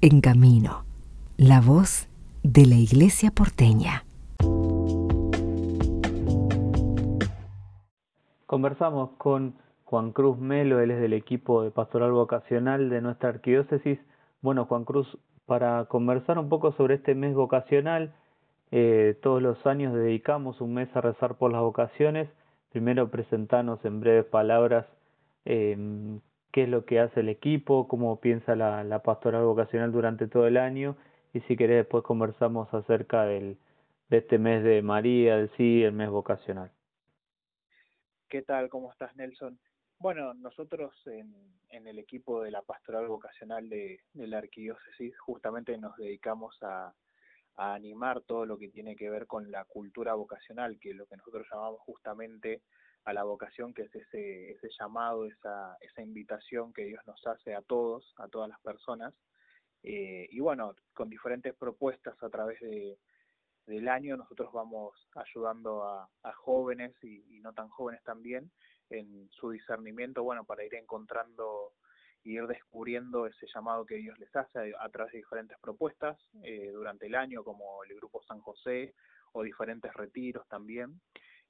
En Camino, la voz de la Iglesia porteña. Conversamos con Juan Cruz Melo, él es del equipo de pastoral vocacional de nuestra arquidiócesis. Bueno, Juan Cruz, para conversar un poco sobre este mes vocacional, eh, todos los años dedicamos un mes a rezar por las vocaciones. Primero presentarnos en breves palabras eh, qué es lo que hace el equipo, cómo piensa la, la, pastoral vocacional durante todo el año y si querés después conversamos acerca del, de este mes de María, del sí, el mes vocacional. ¿Qué tal? ¿Cómo estás, Nelson? Bueno, nosotros en, en el equipo de la pastoral vocacional de, de la arquidiócesis justamente nos dedicamos a, a animar todo lo que tiene que ver con la cultura vocacional, que es lo que nosotros llamamos justamente a la vocación, que es ese, ese llamado, esa, invitación que Dios nos hace a todos, a todas las personas. Eh, y bueno, con diferentes propuestas a través de, del año nosotros vamos ayudando a, jóvenes y, y, no tan jóvenes también en su discernimiento, bueno, para ir encontrando y ir descubriendo ese llamado que Dios les hace a, través de diferentes propuestas eh, durante el año, como el Grupo San José o diferentes retiros también,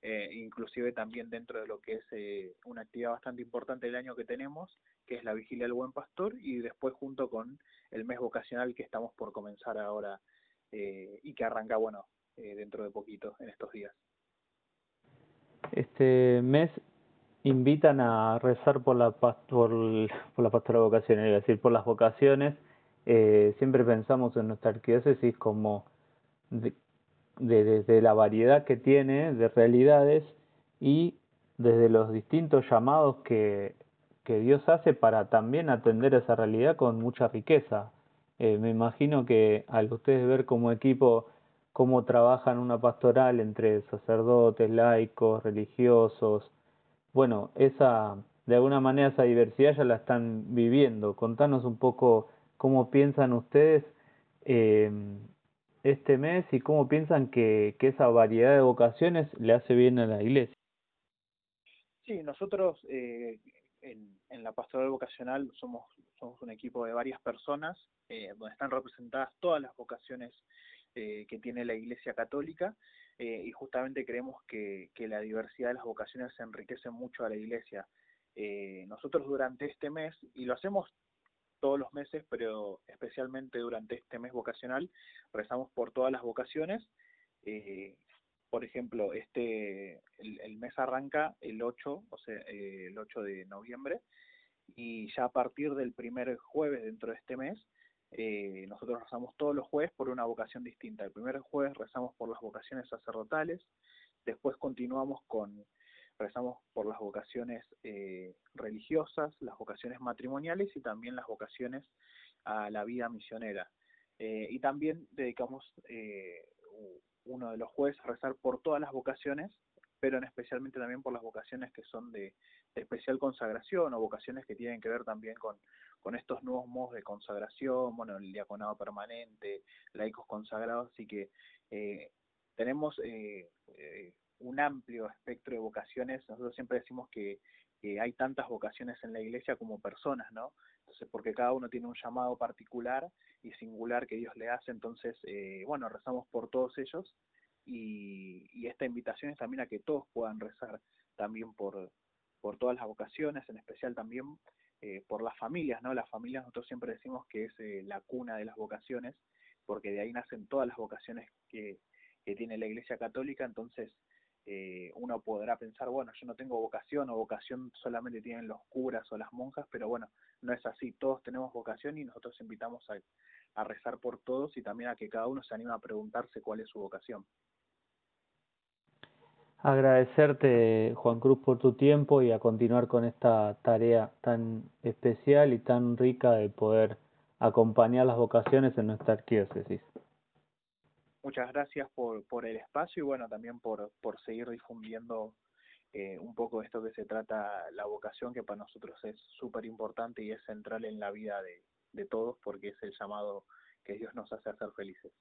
eh, inclusive también dentro de lo que es eh, una actividad bastante importante del año que tenemos, que es la Vigilia del Buen Pastor, y después junto con el mes vocacional que estamos por comenzar ahora eh, y que arranca, bueno, eh, dentro de poquito, en estos días. Este mes invitan a rezar por la por, por la pastora vocacional, es decir, por las vocaciones. Eh, siempre pensamos en nuestra arquidiócesis como de, desde la variedad que tiene de realidades y desde los distintos llamados que, que Dios hace para también atender esa realidad con mucha riqueza. Eh, me imagino que al ustedes ver como equipo cómo trabajan una pastoral entre sacerdotes, laicos, religiosos, bueno, esa, de alguna manera esa diversidad ya la están viviendo. Contanos un poco cómo piensan ustedes eh, este mes y cómo piensan que, que esa variedad de vocaciones le hace bien a la iglesia. Sí, nosotros eh, en, en la pastoral vocacional somos, somos un equipo de varias personas eh, donde están representadas todas las vocaciones eh, que tiene la Iglesia Católica eh, y justamente creemos que, que, la diversidad de las vocaciones enriquece mucho a la Iglesia. Nosotros durante este mes, y lo hacemos todos los meses, pero especialmente durante este mes vocacional, rezamos por todas las vocaciones. Eh, por ejemplo, este el, mes arranca el 8, o sea, eh, el 8 de noviembre, y ya a partir del primer jueves dentro de este mes, eh, nosotros rezamos todos los jueves por una vocación distinta. El primer jueves rezamos por las vocaciones sacerdotales, después continuamos con, rezamos por las vocaciones eh, religiosas, las vocaciones matrimoniales y también las vocaciones a la vida misionera. Eh, y también dedicamos eh, uno de los jueves a rezar por todas las vocaciones, pero en especialmente también por las vocaciones que son de, especial consagración o vocaciones que tienen que ver también con, con estos nuevos modos de consagración, bueno, el diaconado permanente, laicos consagrados, así que eh, tenemos eh, eh, un amplio espectro de vocaciones, nosotros siempre decimos que, hay tantas vocaciones en la iglesia como personas, ¿no? Entonces, porque cada uno tiene un llamado particular y singular que Dios le hace, entonces, eh, bueno, rezamos por todos ellos y, y esta invitación es también a que todos puedan rezar también por, por todas las vocaciones, en especial también eh, por las familias, ¿no? Las familias nosotros siempre decimos que es eh, la cuna de las vocaciones, porque de ahí nacen todas las vocaciones que, que tiene la Iglesia Católica, entonces eh, uno podrá pensar, bueno, yo no tengo vocación o vocación solamente tienen los curas o las monjas, pero bueno, no es así, todos tenemos vocación y nosotros invitamos a, a rezar por todos y también a que cada uno se anime a preguntarse cuál es su vocación. Agradecerte, Juan Cruz, por tu tiempo y a continuar con esta tarea tan especial y tan rica de poder acompañar las vocaciones en nuestra arquidiócesis. Muchas gracias por, por el espacio y bueno, también por, por seguir difundiendo eh, un poco de esto que se trata la vocación, que para nosotros es súper importante y es central en la vida de, de todos porque es el llamado que Dios nos hace a ser felices.